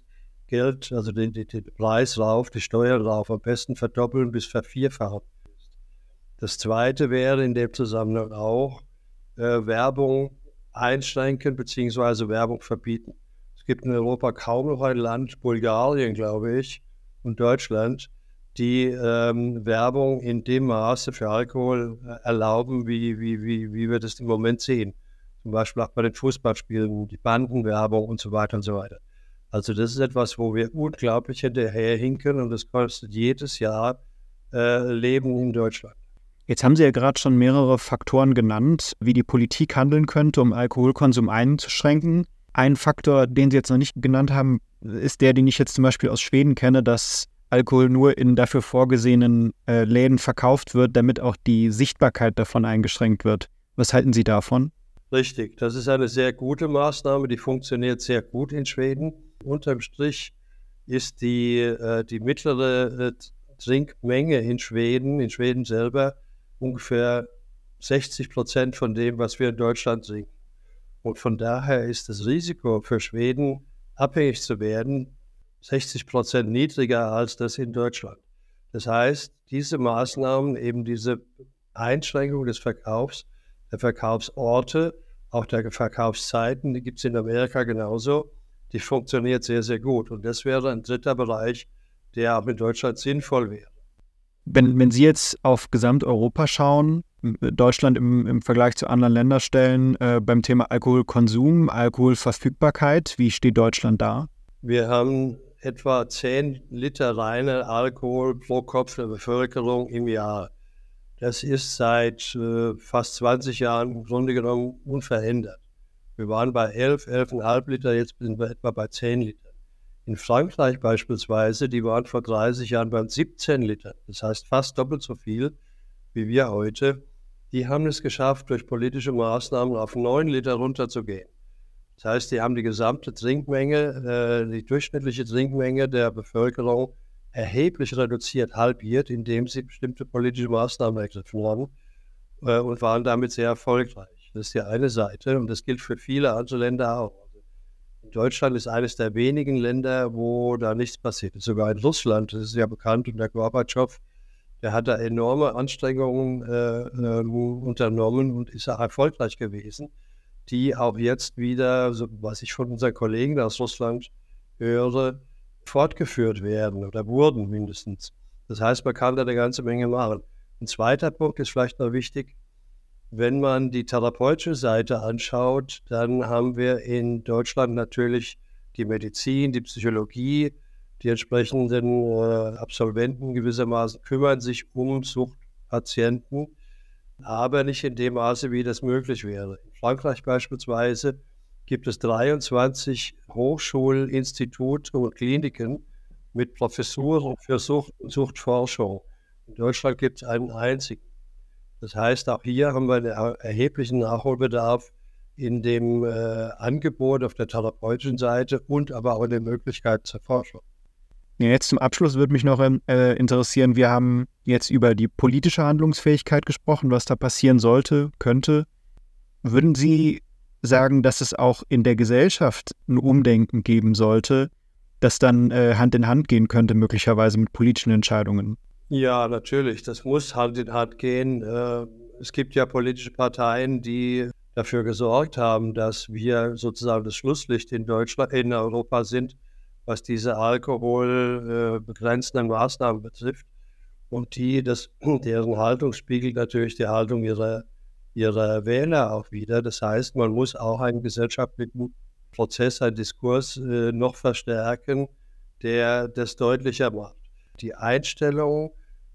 Geld, also den, den, den Preis rauf, die Steuern rauf, am besten verdoppeln bis vervierfachen. Das zweite wäre in dem Zusammenhang auch äh, Werbung einschränken bzw. Werbung verbieten. Es gibt in Europa kaum noch ein Land, Bulgarien glaube ich, und Deutschland, die ähm, Werbung in dem Maße für Alkohol äh, erlauben, wie, wie, wie, wie wir das im Moment sehen. Zum Beispiel auch bei den Fußballspielen, die Bandenwerbung und so weiter und so weiter. Also das ist etwas, wo wir unglaublich hinterherhinken und das kostet jedes Jahr äh, Leben in Deutschland. Jetzt haben Sie ja gerade schon mehrere Faktoren genannt, wie die Politik handeln könnte, um Alkoholkonsum einzuschränken. Ein Faktor, den Sie jetzt noch nicht genannt haben, ist der, den ich jetzt zum Beispiel aus Schweden kenne, dass Alkohol nur in dafür vorgesehenen äh, Läden verkauft wird, damit auch die Sichtbarkeit davon eingeschränkt wird. Was halten Sie davon? Richtig, das ist eine sehr gute Maßnahme, die funktioniert sehr gut in Schweden. Unterm Strich ist die, äh, die mittlere äh, Trinkmenge in Schweden, in Schweden selber, ungefähr 60 Prozent von dem, was wir in Deutschland trinken. Und von daher ist das Risiko für Schweden, abhängig zu werden, 60 Prozent niedriger als das in Deutschland. Das heißt, diese Maßnahmen, eben diese Einschränkung des Verkaufs, der Verkaufsorte, auch der Verkaufszeiten, die gibt es in Amerika genauso, die funktioniert sehr, sehr gut. Und das wäre ein dritter Bereich, der auch in Deutschland sinnvoll wäre. Wenn, wenn Sie jetzt auf Gesamteuropa schauen, Deutschland im, im Vergleich zu anderen Ländern stellen, äh, beim Thema Alkoholkonsum, Alkoholverfügbarkeit, wie steht Deutschland da? Wir haben etwa 10 Liter reiner Alkohol pro Kopf der Bevölkerung im Jahr. Das ist seit äh, fast 20 Jahren im Grunde genommen unverändert. Wir waren bei 11, 11,5 Liter, jetzt sind wir etwa bei 10 Liter. In Frankreich beispielsweise, die waren vor 30 Jahren beim 17 Liter, das heißt fast doppelt so viel wie wir heute. Die haben es geschafft, durch politische Maßnahmen auf 9 Liter runterzugehen. Das heißt, die haben die gesamte Trinkmenge, äh, die durchschnittliche Trinkmenge der Bevölkerung erheblich reduziert, halbiert, indem sie bestimmte politische Maßnahmen ergriffen haben äh, und waren damit sehr erfolgreich. Das ist die eine Seite und das gilt für viele andere Länder auch. Deutschland ist eines der wenigen Länder, wo da nichts passiert ist. Sogar in Russland, das ist ja bekannt, und der Gorbatschow, der hat da enorme Anstrengungen äh, äh, unternommen und ist auch erfolgreich gewesen, die auch jetzt wieder, so, was ich von unseren Kollegen aus Russland höre, fortgeführt werden oder wurden mindestens. Das heißt, man kann da eine ganze Menge machen. Ein zweiter Punkt ist vielleicht noch wichtig. Wenn man die therapeutische Seite anschaut, dann haben wir in Deutschland natürlich die Medizin, die Psychologie, die entsprechenden äh, Absolventen gewissermaßen kümmern sich um Suchtpatienten, aber nicht in dem Maße, wie das möglich wäre. In Frankreich beispielsweise gibt es 23 Hochschulinstitute und Kliniken mit Professuren für Sucht und Suchtforschung. In Deutschland gibt es einen einzigen. Das heißt, auch hier haben wir einen erheblichen Nachholbedarf in dem äh, Angebot auf der therapeutischen Seite und aber auch in den Möglichkeiten zur Forschung. Jetzt zum Abschluss würde mich noch äh, interessieren, wir haben jetzt über die politische Handlungsfähigkeit gesprochen, was da passieren sollte, könnte. Würden Sie sagen, dass es auch in der Gesellschaft ein Umdenken geben sollte, das dann äh, Hand in Hand gehen könnte, möglicherweise mit politischen Entscheidungen? Ja, natürlich. Das muss Hand in Hand gehen. Äh, es gibt ja politische Parteien, die dafür gesorgt haben, dass wir sozusagen das Schlusslicht in Deutschland, in Europa sind, was diese alkoholbegrenzenden Maßnahmen betrifft. Und die, das, deren Haltung spiegelt natürlich die Haltung ihrer, ihrer Wähler auch wieder. Das heißt, man muss auch einen gesellschaftlichen Prozess, einen Diskurs äh, noch verstärken, der das deutlicher macht. Die Einstellung,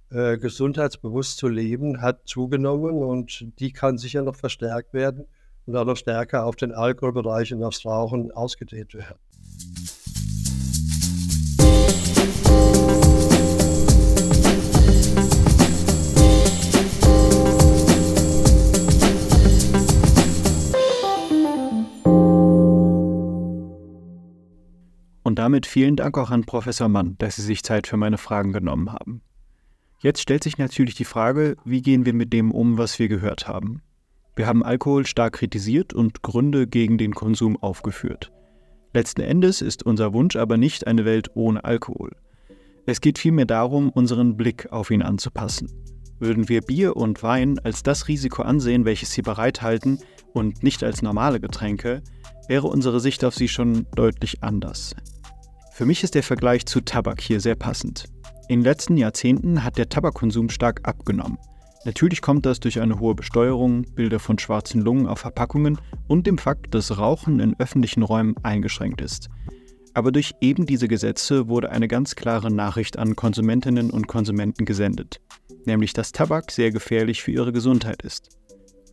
äh, gesundheitsbewusst zu leben, hat zugenommen und die kann sicher noch verstärkt werden und auch noch stärker auf den Alkoholbereich und aufs Rauchen ausgedehnt werden. Und damit vielen Dank auch an Professor Mann, dass Sie sich Zeit für meine Fragen genommen haben. Jetzt stellt sich natürlich die Frage, wie gehen wir mit dem um, was wir gehört haben? Wir haben Alkohol stark kritisiert und Gründe gegen den Konsum aufgeführt. Letzten Endes ist unser Wunsch aber nicht eine Welt ohne Alkohol. Es geht vielmehr darum, unseren Blick auf ihn anzupassen. Würden wir Bier und Wein als das Risiko ansehen, welches sie bereithalten, und nicht als normale Getränke, wäre unsere Sicht auf sie schon deutlich anders. Für mich ist der Vergleich zu Tabak hier sehr passend. In den letzten Jahrzehnten hat der Tabakkonsum stark abgenommen. Natürlich kommt das durch eine hohe Besteuerung, Bilder von schwarzen Lungen auf Verpackungen und dem Fakt, dass Rauchen in öffentlichen Räumen eingeschränkt ist. Aber durch eben diese Gesetze wurde eine ganz klare Nachricht an Konsumentinnen und Konsumenten gesendet, nämlich dass Tabak sehr gefährlich für ihre Gesundheit ist.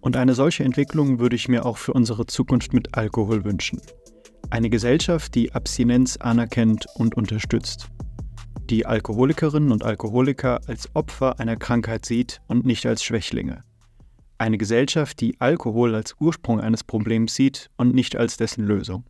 Und eine solche Entwicklung würde ich mir auch für unsere Zukunft mit Alkohol wünschen. Eine Gesellschaft, die Abstinenz anerkennt und unterstützt die Alkoholikerinnen und Alkoholiker als Opfer einer Krankheit sieht und nicht als Schwächlinge. Eine Gesellschaft, die Alkohol als Ursprung eines Problems sieht und nicht als dessen Lösung.